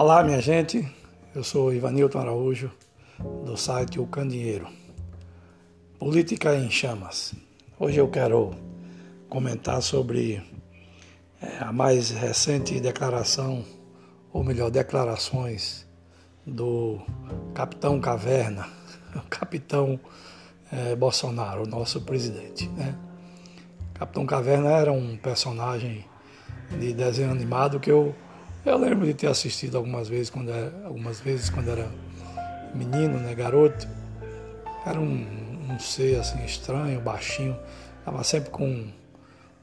Olá, minha gente. Eu sou Ivanilton Araújo, do site O Candinheiro. Política em Chamas. Hoje eu quero comentar sobre é, a mais recente declaração, ou melhor, declarações do Capitão Caverna, o Capitão é, Bolsonaro, o nosso presidente. Né? Capitão Caverna era um personagem de desenho animado que eu eu lembro de ter assistido algumas vezes quando era, algumas vezes quando era menino, né, garoto. Era um, um ser assim estranho, baixinho, estava sempre com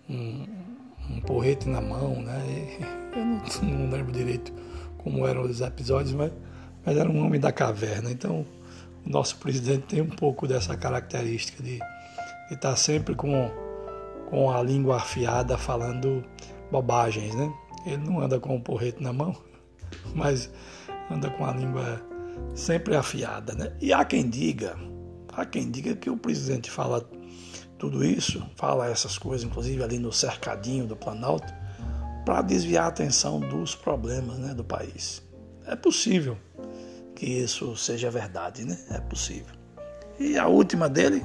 um, um, porrete na mão, né? E eu não, não, lembro direito como eram os episódios, mas, mas era um homem da caverna. Então o nosso presidente tem um pouco dessa característica de estar tá sempre com, com a língua afiada falando bobagens, né? Ele não anda com o porrete na mão, mas anda com a língua sempre afiada, né? E há quem diga, há quem diga que o presidente fala tudo isso, fala essas coisas, inclusive ali no cercadinho do Planalto, para desviar a atenção dos problemas né, do país. É possível que isso seja verdade, né? É possível. E a última dele,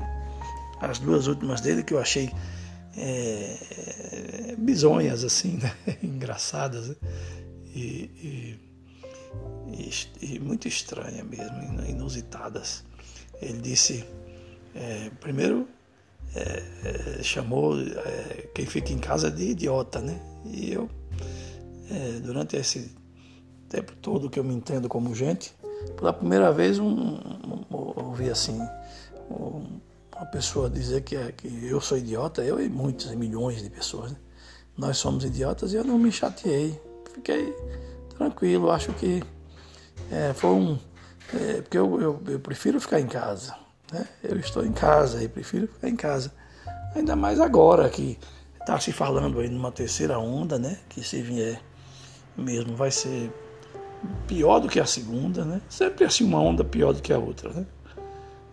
as duas últimas dele que eu achei é, bizonhas, assim, né? engraçadas né? e, e, e, muito estranhas mesmo, inusitadas. Ele disse, é, primeiro, é, é, chamou é, quem fica em casa de idiota, né? E eu, é, durante esse tempo todo que eu me entendo como gente, pela primeira vez um, um, ouvi assim, um, uma pessoa dizer que, é, que eu sou idiota, eu e muitos milhões de pessoas, né? nós somos idiotas, e eu não me chateei. Fiquei tranquilo, acho que é, foi um. É, porque eu, eu, eu, prefiro ficar em casa. Né? Eu estou em casa e prefiro ficar em casa. Ainda mais agora que está se falando aí numa terceira onda, né? Que se vier mesmo vai ser pior do que a segunda, né? Sempre assim uma onda pior do que a outra, né?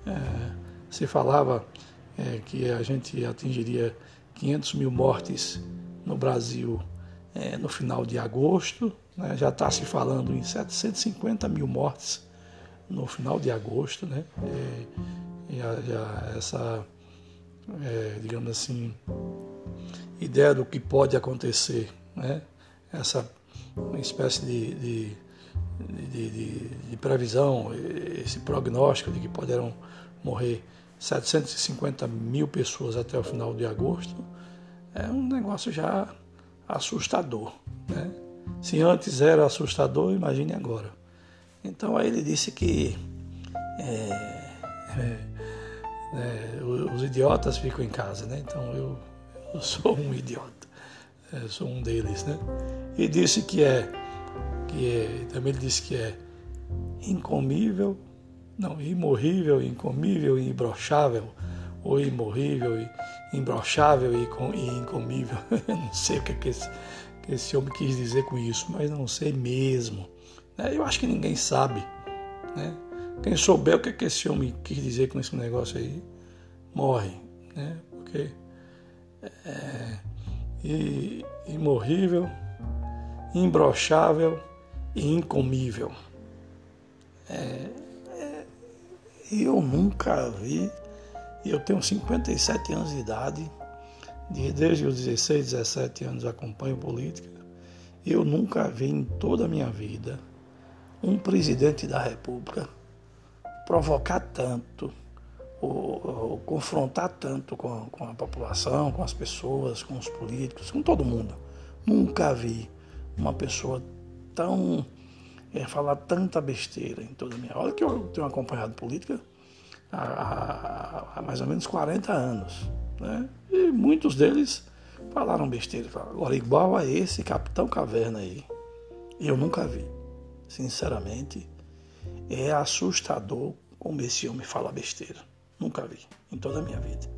É, se falava é, que a gente atingiria 500 mil mortes no Brasil é, no final de agosto, né? já está se falando em 750 mil mortes no final de agosto, né? É, e a, essa, é, digamos assim, ideia do que pode acontecer, né? Essa espécie de, de, de, de previsão, esse prognóstico de que poderão morrer 750 mil pessoas até o final de agosto, é um negócio já assustador. Né? Se antes era assustador, imagine agora. Então aí ele disse que é, é, é, os idiotas ficam em casa, né? Então eu, eu sou um idiota, é, sou um deles, né? E disse que é, que é, também ele disse que é incomível não, imorrível, incomível e imbrochável, ou imorrível imbrochável e, e incomível. Eu não sei o que, é que, esse, que esse homem quis dizer com isso, mas não sei mesmo. Né? Eu acho que ninguém sabe. Né? Quem souber o que, é que esse homem quis dizer com esse negócio aí, morre. Né? Porque é, e, imorrível, imbrochável e incomível. É, eu nunca vi, eu tenho 57 anos de idade, desde os 16, 17 anos acompanho política, eu nunca vi em toda a minha vida um presidente da República provocar tanto, ou, ou confrontar tanto com a, com a população, com as pessoas, com os políticos, com todo mundo. Nunca vi uma pessoa tão é, falar tanta besteira em toda a minha. Olha que eu tenho acompanhado política há, há, há mais ou menos 40 anos. Né? E muitos deles falaram besteira. Agora, igual a esse Capitão Caverna aí, eu nunca vi. Sinceramente, é assustador como esse homem fala besteira. Nunca vi em toda a minha vida.